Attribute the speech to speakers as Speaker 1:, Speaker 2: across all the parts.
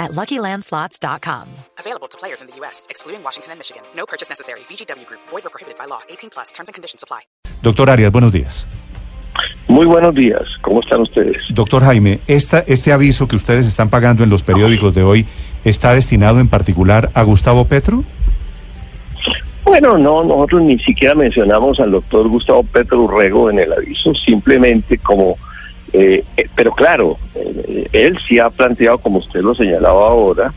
Speaker 1: at LuckyLandSlots.com.
Speaker 2: Available to players in the U.S., excluding Washington and Michigan. No purchase necessary. VGW Group. Void or prohibited by law. 18 plus. Terms and conditions apply.
Speaker 3: Doctor Arias, buenos días.
Speaker 4: Muy buenos días, ¿cómo están ustedes?
Speaker 3: Doctor Jaime, esta, este aviso que ustedes están pagando en los periódicos de hoy, ¿está destinado en particular a Gustavo Petro?
Speaker 4: Bueno, no, nosotros ni siquiera mencionamos al doctor Gustavo Petro Urrego en el aviso, simplemente como, eh, eh, pero claro, eh, él sí ha planteado, como usted lo señalaba ahora,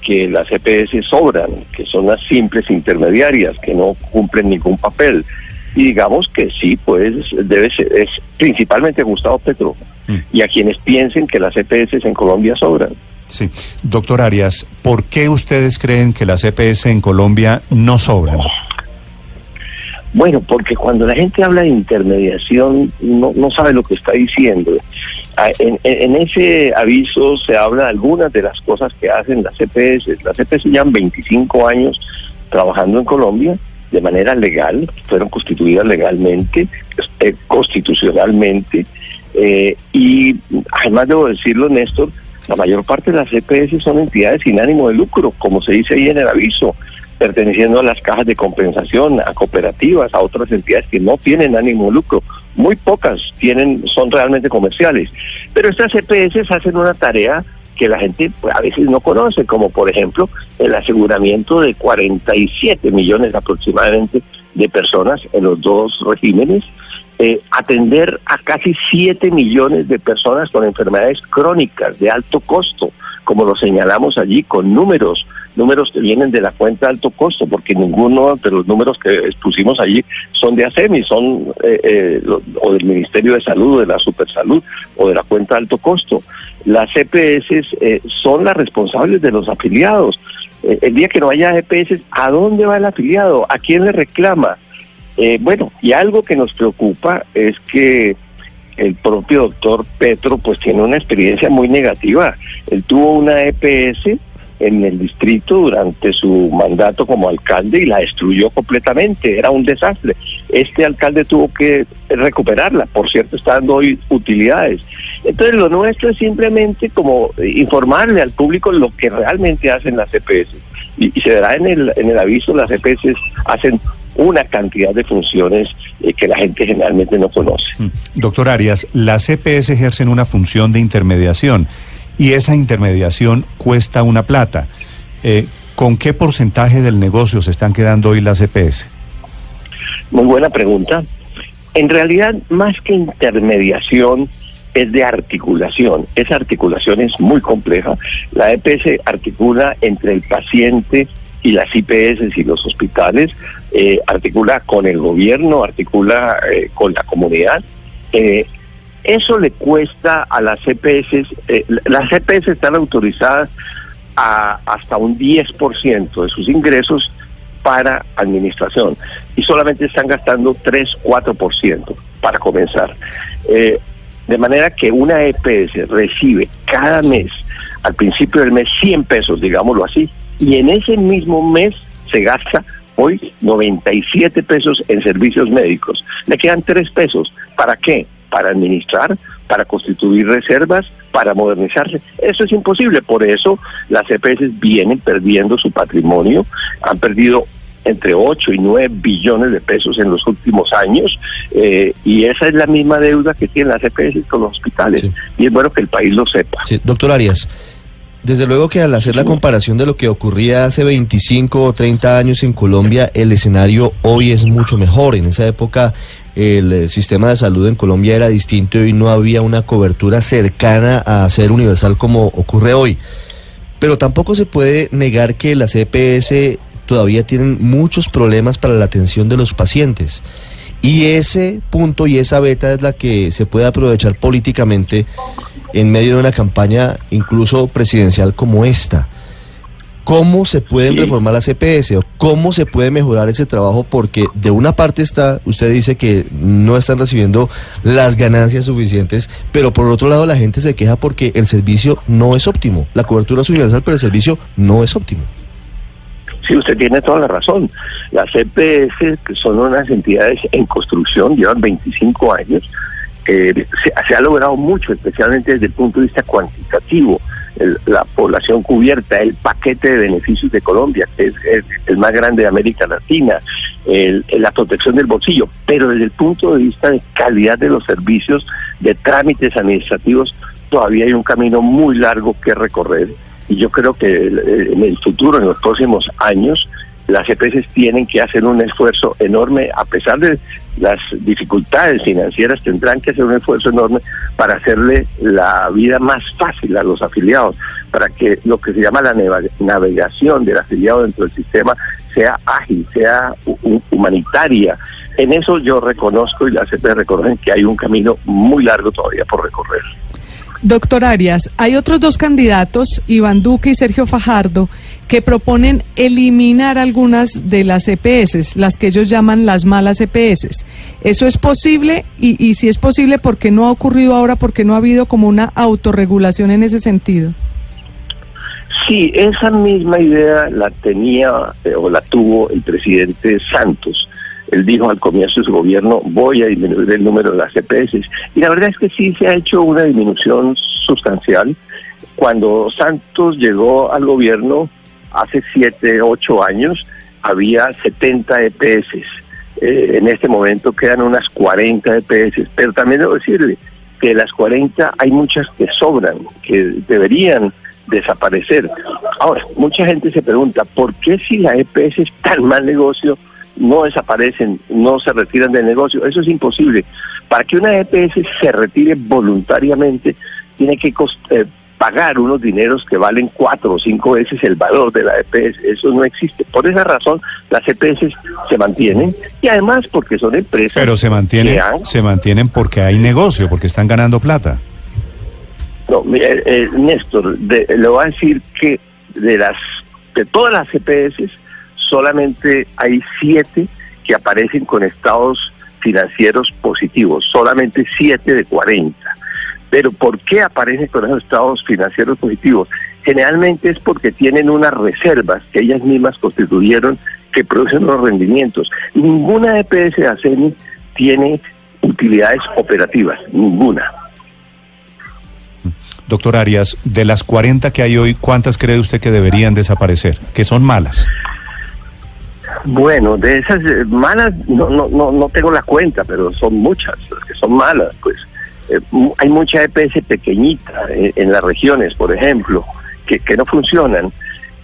Speaker 4: que las EPS sobran, que son las simples intermediarias, que no cumplen ningún papel. Y digamos que sí, pues debe ser, es principalmente Gustavo Petro.
Speaker 3: Mm.
Speaker 4: Y a quienes piensen que las EPS en Colombia sobran.
Speaker 3: Sí. Doctor Arias, ¿por qué ustedes creen que las EPS en Colombia no sobran?
Speaker 4: Bueno, porque cuando la gente habla de intermediación no, no sabe lo que está diciendo. Ah, En, ese aviso se habla de algunas de las cosas que hacen las EPS. Las EPS llevan 25 años trabajando en Colombia de manera legal, fueron constituidas legalmente, eh, constitucionalmente, eh, y además debo decirlo, Néstor, la mayor parte de las EPS son entidades sin ánimo de lucro, como se dice ahí en el aviso, perteneciendo a las cajas de compensación, a cooperativas, a otras entidades que no tienen ánimo lucro. Muy pocas tienen, son realmente comerciales. Pero estas EPS hacen una tarea que la gente pues, a veces no conoce, como por ejemplo el aseguramiento de 47 millones aproximadamente de personas en los dos regímenes, eh, atender a casi 7 millones de personas con enfermedades crónicas de alto costo, como lo señalamos allí, con números, números que vienen de la cuenta de alto costo, porque ninguno de los números que expusimos allí son de ASEMI, son eh, eh, o del Ministerio de Salud, de la Supersalud o de la cuenta de alto costo. Las EPS eh, son las responsables de los afiliados. Eh, el día que no haya EPS, ¿a dónde va el afiliado? ¿A quién le reclama? Eh, bueno, y algo que nos preocupa es que el propio doctor Petro pues tiene una experiencia muy negativa. Él tuvo una EPS en el distrito durante su mandato como alcalde y la destruyó completamente, era un desastre. Este alcalde tuvo que recuperarla, por cierto, está dando hoy utilidades. Entonces lo nuestro es simplemente como informarle al público lo que realmente hacen las EPS. Y, se verá en el, en el aviso, las EPS hacen una cantidad de funciones eh, que la gente generalmente no conoce.
Speaker 3: Mm. Doctor Arias, las EPS ejercen una función de intermediación y esa intermediación cuesta una plata. Eh, ¿Con qué porcentaje del negocio se están quedando hoy las EPS?
Speaker 4: Muy buena pregunta. En realidad, más que intermediación, es de articulación. Esa articulación es muy compleja. La EPS articula entre el paciente y las IPS y los hospitales, eh, articula con el gobierno, articula eh, con la comunidad. Eh, eso le cuesta a las EPS, eh, las EPS están autorizadas a hasta un 10% de sus ingresos para administración y solamente están gastando 3-4% para comenzar. Eh, de manera que una EPS recibe cada mes, al principio del mes, 100 pesos, digámoslo así, y en ese mismo mes se gasta hoy 97 pesos en servicios médicos. Le quedan 3 pesos. ¿Para qué? Para administrar, para constituir reservas, para modernizarse. Eso es imposible. Por eso las EPS vienen perdiendo su patrimonio, han perdido entre 8 y 9 billones de pesos en los últimos años eh, y esa es la misma deuda que tienen las EPS con los hospitales
Speaker 5: Sí.
Speaker 4: y es bueno que el país lo sepa.
Speaker 5: Sí, doctor Arias, desde luego que al hacer la comparación de lo que ocurría hace 25 o 30 años en Colombia, el escenario hoy es mucho mejor. En esa época el eh, sistema de salud en Colombia era distinto y no había una cobertura cercana a ser universal como ocurre hoy. Pero tampoco se puede negar que las EPS todavía tienen muchos problemas para la atención de los pacientes. Y ese punto y esa beta es la que se puede aprovechar políticamente en medio de una campaña incluso presidencial como esta. ¿Cómo se pueden reformar las EPS o cómo se puede mejorar ese trabajo? Porque de una parte está, usted dice que no están recibiendo las ganancias suficientes, pero por otro lado la gente se queja porque el servicio no es óptimo. La cobertura es universal, pero el servicio no es óptimo.
Speaker 4: Sí, usted tiene toda la razón. Las EPS, que son unas entidades en construcción, llevan 25 años, eh, se, ha logrado mucho, especialmente desde el punto de vista cuantitativo. la población cubierta, el paquete de beneficios de Colombia, que es, el más grande de América Latina, la protección del bolsillo, pero desde el punto de vista de calidad de los servicios, de trámites administrativos, todavía hay un camino muy largo que recorrer y yo creo que en el futuro, en los próximos años, las EPS tienen que hacer un esfuerzo enorme, a pesar de las dificultades financieras, tendrán que hacer un esfuerzo enorme para hacerle la vida más fácil a los afiliados, para que lo que se llama la navegación del afiliado dentro del sistema sea ágil, sea humanitaria. En eso yo reconozco y las EPS reconocen que hay un camino muy largo todavía por recorrer.
Speaker 6: Doctor Arias, hay otros dos candidatos, Iván Duque y Sergio Fajardo, que proponen eliminar algunas de las EPS, las que ellos llaman las malas EPS. ¿Eso es posible? Y, y si es posible, ¿por qué no ha ocurrido ahora? ¿Por qué no ha habido como una autorregulación en ese sentido?
Speaker 4: Sí, esa misma idea la tenía eh, o la tuvo el presidente Santos él dijo al comienzo de su gobierno, voy a disminuir el número de las EPS. Y la verdad es que sí se ha hecho una disminución sustancial. Cuando Santos llegó al gobierno hace siete, ocho años, había 70 EPS. Eh, en este momento quedan unas 40 EPS, pero también debo decirle que de las 40 hay muchas que sobran, que deberían desaparecer. Ahora, mucha gente se pregunta, ¿por qué si la EPS es tan mal negocio, no desaparecen, no se retiran del negocio. Eso es imposible. Para que una EPS se retire voluntariamente, tiene que eh, pagar unos dineros que valen cuatro o cinco veces el valor de la EPS. Eso no existe. Por esa razón, las EPS se mantienen y además porque son empresas.
Speaker 3: Pero se mantienen, se mantienen porque hay negocio, porque están ganando plata.
Speaker 4: No, eh, Néstor, le voy a decir que de las de todas las EPS solamente hay siete que aparecen con estados financieros positivos, solamente siete de 40. Pero ¿por qué aparecen con esos estados financieros positivos? Generalmente es porque tienen unas reservas que ellas mismas constituyeron que producen los rendimientos. Ninguna EPS de ACENI tiene utilidades operativas, ninguna.
Speaker 3: Doctor Arias, de las 40 que hay hoy, ¿cuántas cree usted que deberían desaparecer? Que son malas.
Speaker 4: Bueno, de esas eh, malas no, no, no, no tengo la cuenta, pero son muchas las que son malas. Pues eh, hay mucha EPS pequeñita eh, en las regiones, por ejemplo, que, que no funcionan.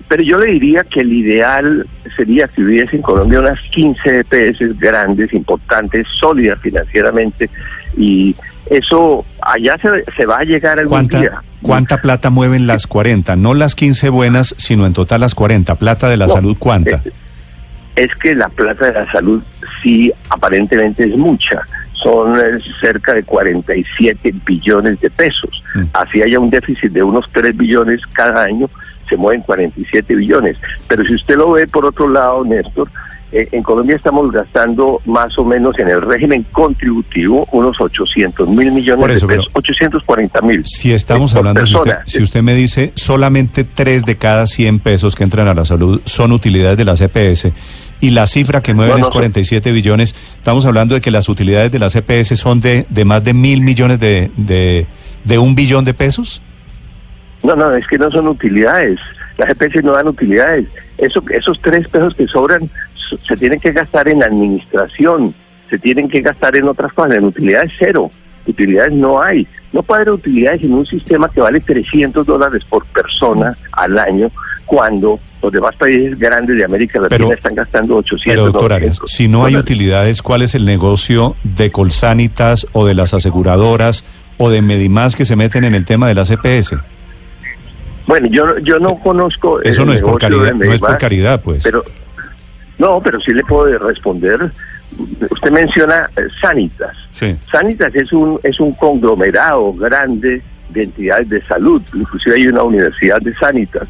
Speaker 4: Pero yo le diría que el ideal sería que hubiese en Colombia unas 15 EPS grandes, importantes, sólidas financieramente, y eso allá se, se va a llegar algún
Speaker 3: ¿Cuánta,
Speaker 4: día.
Speaker 3: ¿Cuánta plata mueven las 40? No las 15 buenas, sino en total las 40. ¿Plata de la salud cuánta?
Speaker 4: Es que la plata de la salud sí aparentemente es mucha. Son eh, cerca de 47 billones de pesos. Mm. Así haya un déficit de unos 3 billones cada año, se mueven 47 billones. Pero si usted lo ve por otro lado, Néstor, eh, en Colombia estamos gastando más o menos en el régimen contributivo unos 800 mil millones de pesos, 840 mil.
Speaker 3: Si estamos hablando, si usted, si usted, me dice solamente 3 de cada 100 pesos que entran a la salud son utilidades de la CPS, y la cifra que mueven es 47 billones. Estamos hablando de que las utilidades de las EPS son de, de más de mil millones de, de, un billón de pesos.
Speaker 4: No, no, es que no son utilidades. Las EPS no dan utilidades. Eso, esos tres pesos que sobran se tienen que gastar en administración, se tienen que gastar en otras cosas. En utilidades cero. Utilidades no hay. No puede haber utilidades en un sistema que vale 300 dólares por persona al año cuando los demás países grandes de América Latina están gastando 800
Speaker 3: Pero doctor si no hay utilidades, ¿cuál es el negocio de Colsanitas o de las aseguradoras o de Medimás que se meten en el tema de la CPS?
Speaker 4: Bueno, yo, yo no conozco...
Speaker 3: Eso no es por caridad, no es por caridad, pues.
Speaker 4: Pero, no, pero sí le puedo responder. Usted menciona eh, Sanitas. Sanitas es un, es un conglomerado grande de entidades de salud. Inclusive hay una universidad de Sanitas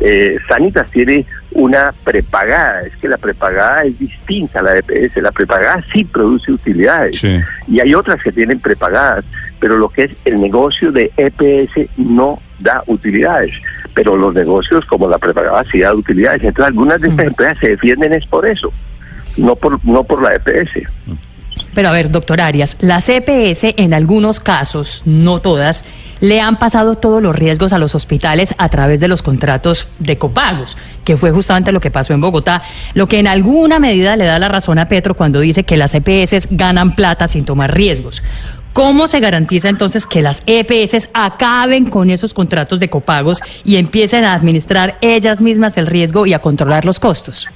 Speaker 4: Eh, Sanitas tiene una prepagada, es que la prepagada es distinta a la EPS, la prepagada sí produce utilidades
Speaker 3: Sí.
Speaker 4: y hay otras que tienen prepagadas, pero lo que es el negocio de EPS no da utilidades, pero los negocios como la prepagada sí da utilidades, entonces algunas de estas empresas se defienden es por eso, no por, no por la EPS.
Speaker 7: Pero a ver, doctor Arias, las EPS en algunos casos, no todas, le han pasado todos los riesgos a los hospitales a través de los contratos de copagos, que fue justamente lo que pasó en Bogotá, lo que en alguna medida le da la razón a Petro cuando dice que las EPS ganan plata sin tomar riesgos. ¿Cómo se garantiza entonces que las EPS acaben con esos contratos de copagos y empiecen a administrar ellas mismas el riesgo y a controlar los costos?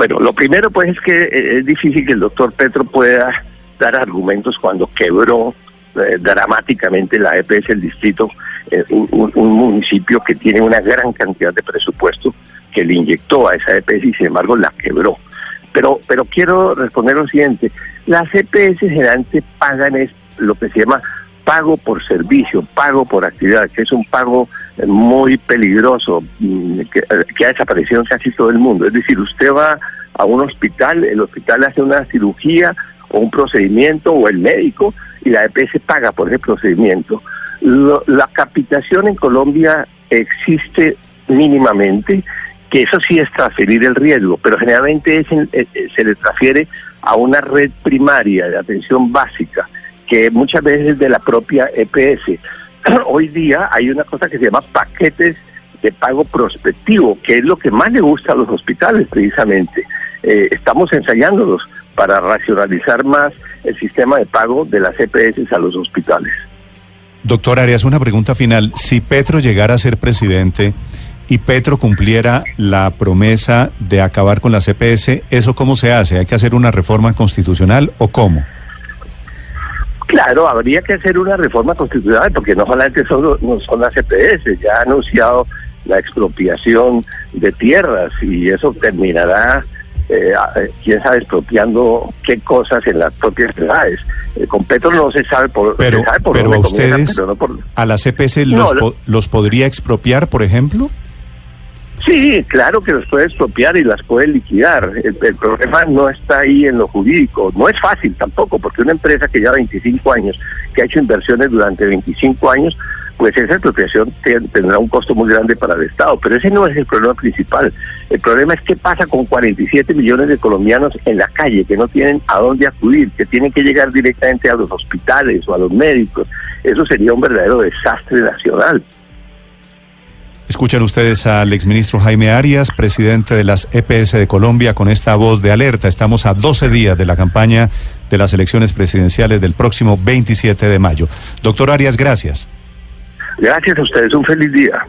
Speaker 4: Bueno, lo primero pues es que eh, es difícil que el doctor Petro pueda dar argumentos cuando quebró eh, dramáticamente la EPS el distrito, eh, un, un- un municipio que tiene una gran cantidad de presupuesto que le inyectó a esa EPS y sin embargo la quebró. Pero, pero quiero responder lo siguiente, las EPS generalmente pagan es lo que se llama pago por servicio, pago por actividad, que es un pago muy peligroso, mm, que, eh, que ha desaparecido casi todo el mundo. Es decir, usted va a un hospital, el hospital hace una cirugía o un procedimiento o el médico y la EPS paga por ese procedimiento. Lo- la capitación en Colombia existe mínimamente, que eso sí es transferir el riesgo, pero generalmente es eh, eh, se le transfiere a una red primaria de atención básica, que muchas veces es de la propia EPS. Hoy día hay una cosa que se llama paquetes de pago prospectivo, que es lo que más le gusta a los hospitales precisamente. Eh, estamos ensayándolos para racionalizar más el sistema de pago de las EPS a los hospitales.
Speaker 3: Doctor Arias, una pregunta final. Si Petro llegara a ser presidente y Petro cumpliera la promesa de acabar con la CPS, ¿eso cómo se hace? ¿Hay que hacer una reforma constitucional o cómo?
Speaker 4: Claro, habría que hacer una reforma constitucional porque no solamente son, no son las EPS, ya ha anunciado la expropiación de tierras y eso terminará, eh, a- eh, quién sabe, expropiando qué cosas en las propias ciudades. Eh, con Petro no se sabe por,
Speaker 3: Pero,
Speaker 4: se sabe por
Speaker 3: pero a
Speaker 4: dónde comienza,
Speaker 3: ustedes,
Speaker 4: pero no por-
Speaker 3: a la CPS
Speaker 4: No,
Speaker 3: los,
Speaker 4: lo-
Speaker 3: po- los podría expropiar, por ejemplo?
Speaker 4: Sí, claro que los puede expropiar y las puede liquidar. El, problema no está ahí en lo jurídico. No es fácil tampoco, porque una empresa que lleva 25 años, que ha hecho inversiones durante 25 años, pues esa expropiación te- tendrá un costo muy grande para el Estado. Pero ese no es el problema principal. El problema es qué pasa con 47 millones de colombianos en la calle que no tienen a dónde acudir, que tienen que llegar directamente a los hospitales o a los médicos. Eso sería un verdadero desastre nacional.
Speaker 3: Escuchan ustedes al exministro Jaime Arias, presidente de las EPS de Colombia, con esta voz de alerta. Estamos a 12 días de la campaña de las elecciones presidenciales del próximo 27 de mayo. Doctor Arias, gracias.
Speaker 4: Gracias a ustedes, un feliz día.